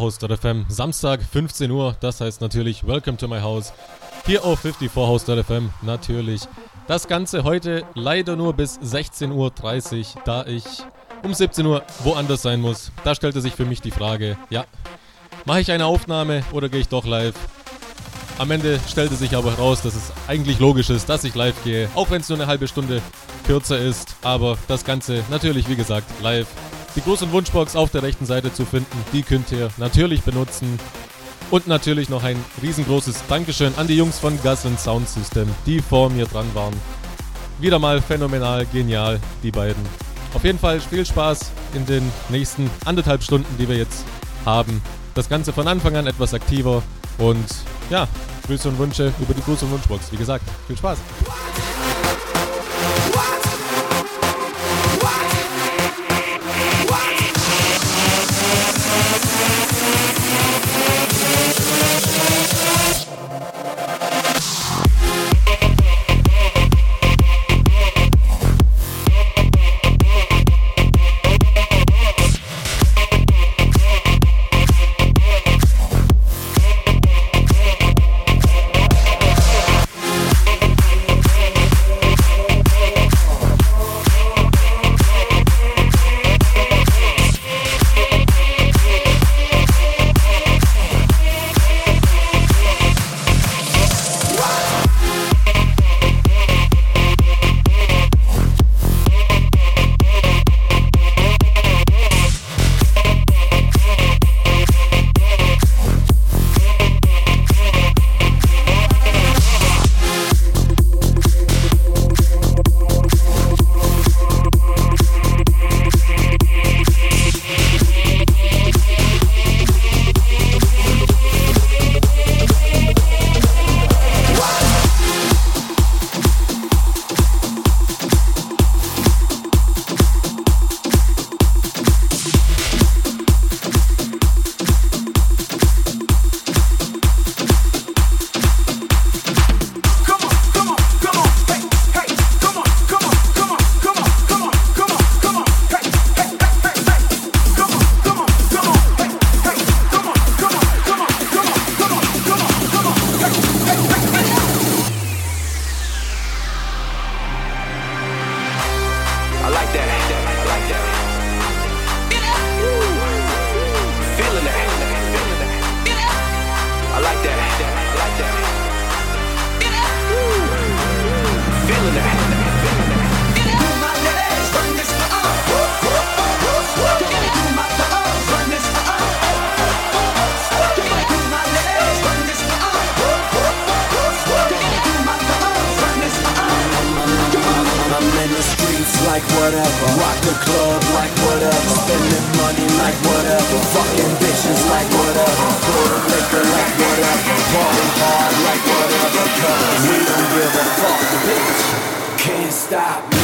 Vibrations from your ears. Mixed exclusively by Decro.54host.fm. Samstag 15 Uhr, das heißt natürlich Welcome to my house. Hier auf 54host.fm natürlich. Das Ganze heute leider nur bis 16.30 Uhr, da ich um 17 Uhr woanders sein muss. Da stellte sich für mich die Frage, ja, mache ich eine Aufnahme oder gehe ich doch live? Am Ende stellte sich aber heraus, dass es eigentlich logisch ist, dass ich live gehe, auch wenn es nur eine halbe Stunde kürzer ist. Aber das Ganze natürlich, wie gesagt, live die und Wunschbox auf der rechten Seite zu finden. Die könnt ihr natürlich benutzen. Und natürlich noch ein riesengroßes Dankeschön an die Jungs von Gas Sound System, die vor mir dran waren. Wieder mal phänomenal, genial, die beiden. Auf jeden Fall viel Spaß in den nächsten anderthalb Stunden, die wir jetzt haben. Das Ganze von Anfang an etwas aktiver und ja, Grüße und Wünsche über die und Wunschbox. Wie gesagt, viel Spaß. Stop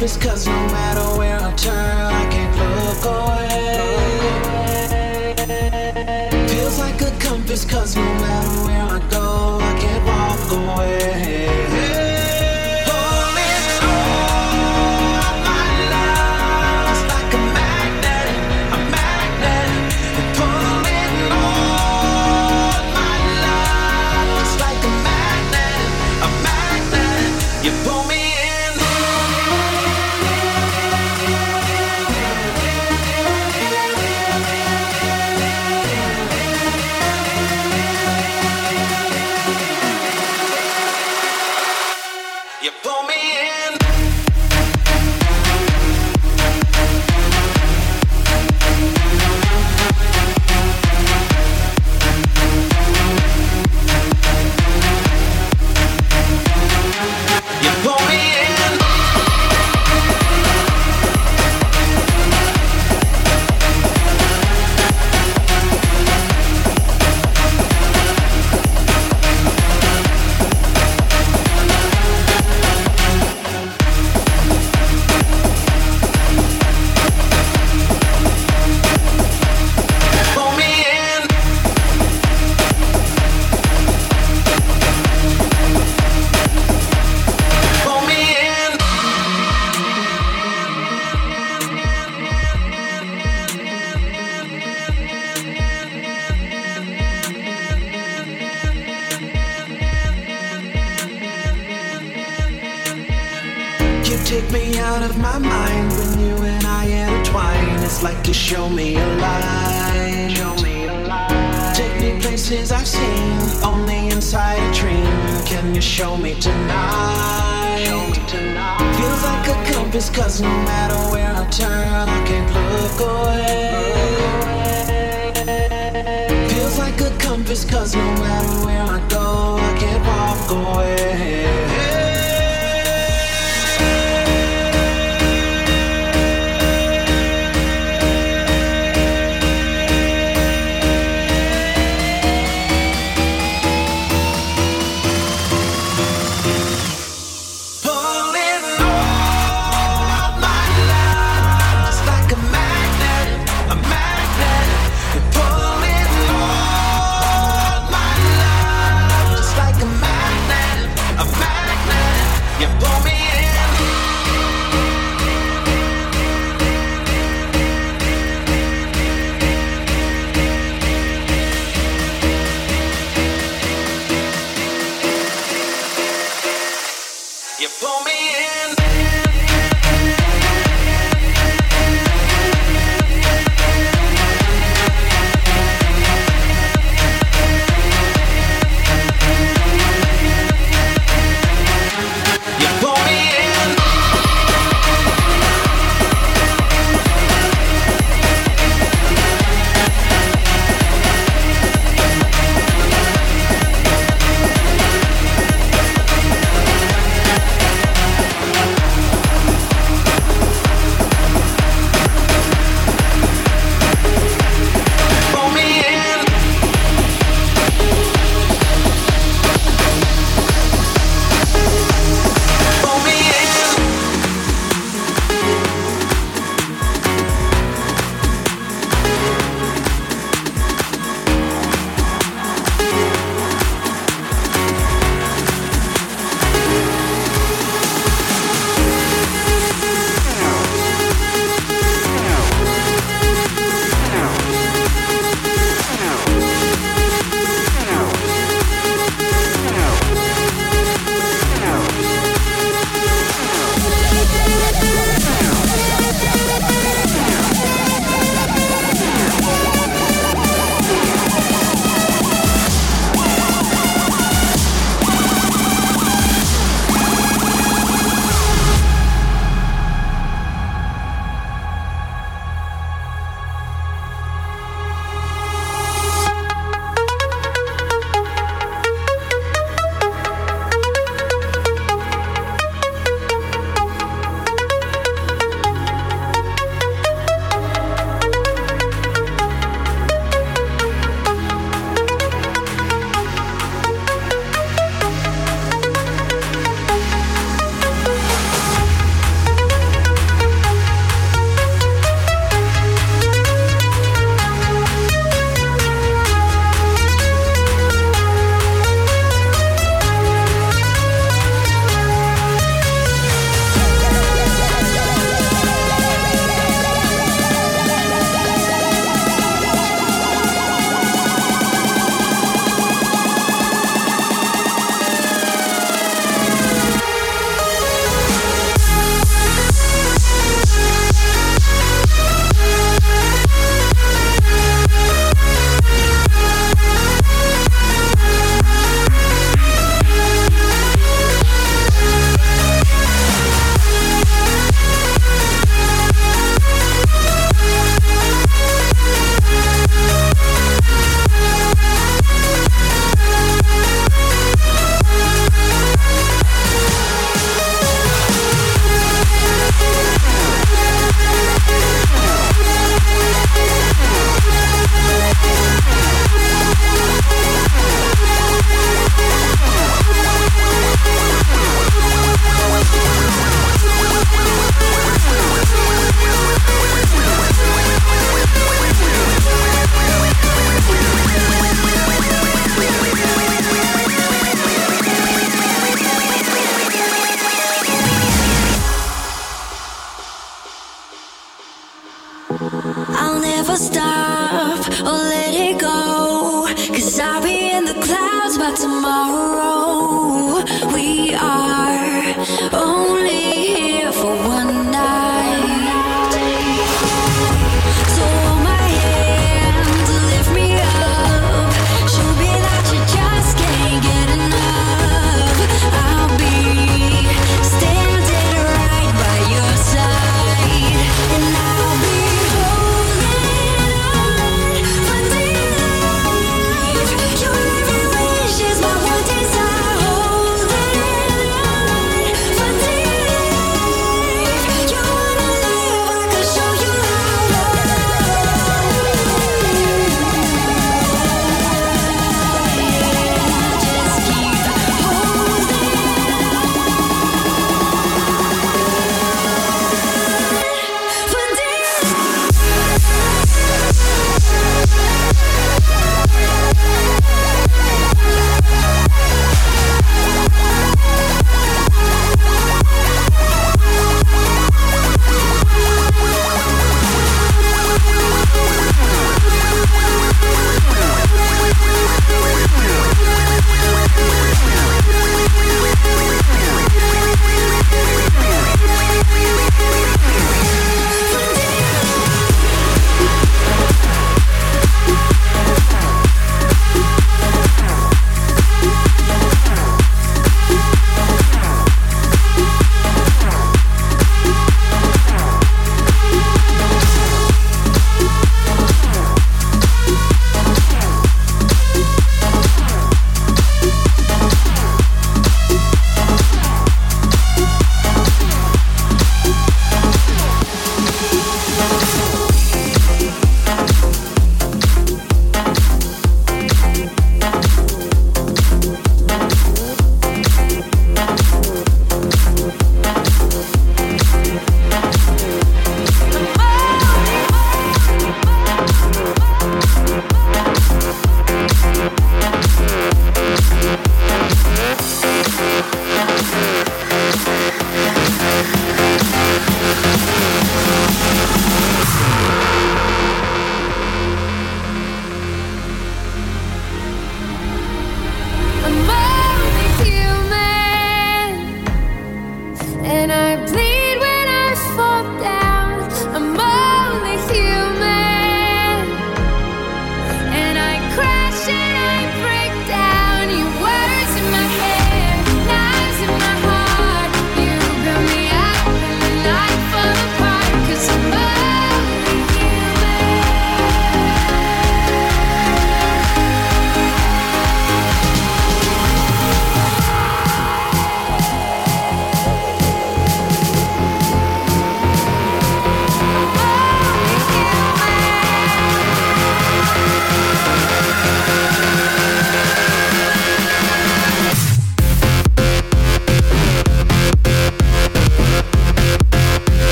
helpless cause no matter where I turn, I can't look away. Feels like a compass cause no matter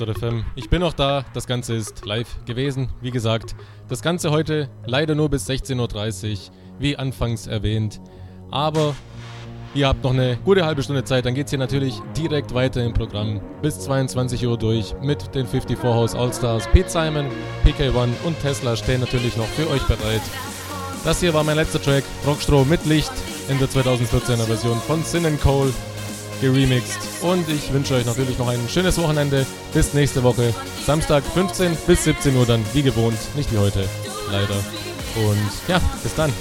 54house.fm. Ich bin noch da. Das Ganze ist live gewesen. Wie gesagt, das Ganze heute leider nur bis 16.30 Uhr, wie anfangs erwähnt. Aber ihr habt noch eine gute halbe Stunde Zeit. Dann geht es hier natürlich direkt weiter im Programm. Bis 22 Uhr durch mit den 54house All-Stars. Pete Simon, PK1 und Tesla stehen natürlich noch für euch bereit. Das hier war mein letzter Track, Rockstroh mit Licht in der 2014er Version von Sin Cole geremixed. Und ich wünsche euch natürlich noch ein schönes Wochenende. Bis nächste Woche. Samstag 15 bis 17 Uhr dann, wie gewohnt. Nicht wie heute, leider. Und ja, bis dann.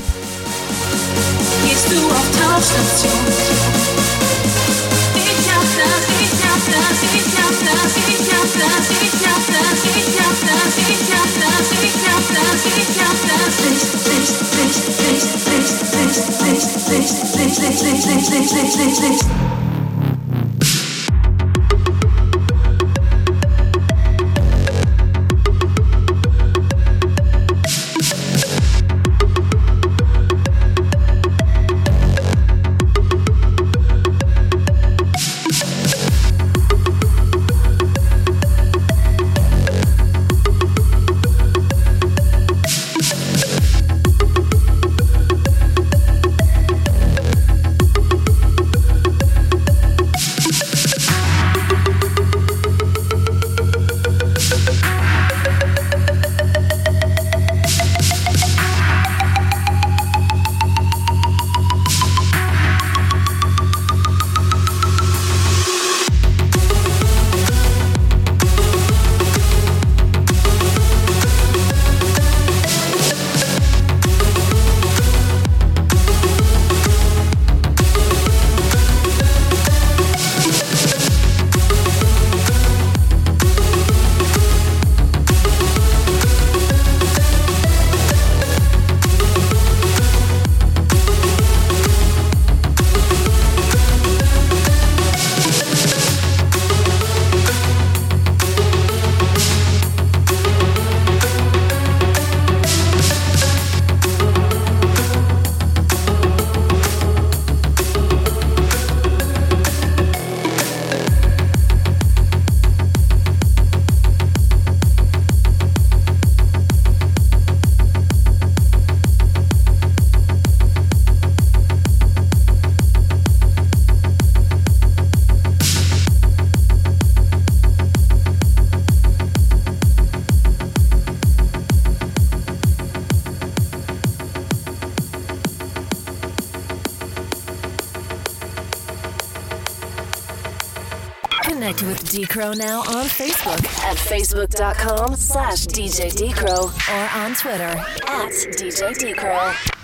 Gehst du auf Tauchstation? Ich hab das, ich hab das, ich hab das, ich hab das, ich hab das, ich hab das, ich hab das, ich hab das, ich hab das Licht, Licht, Licht, Licht, Licht, Licht, Licht, Licht, Licht, Licht, Licht, Licht, Licht, Licht, Licht. Connect Decro now on Facebook. At facebook.com slash DJ Decro or on Twitter. At DJ Decro.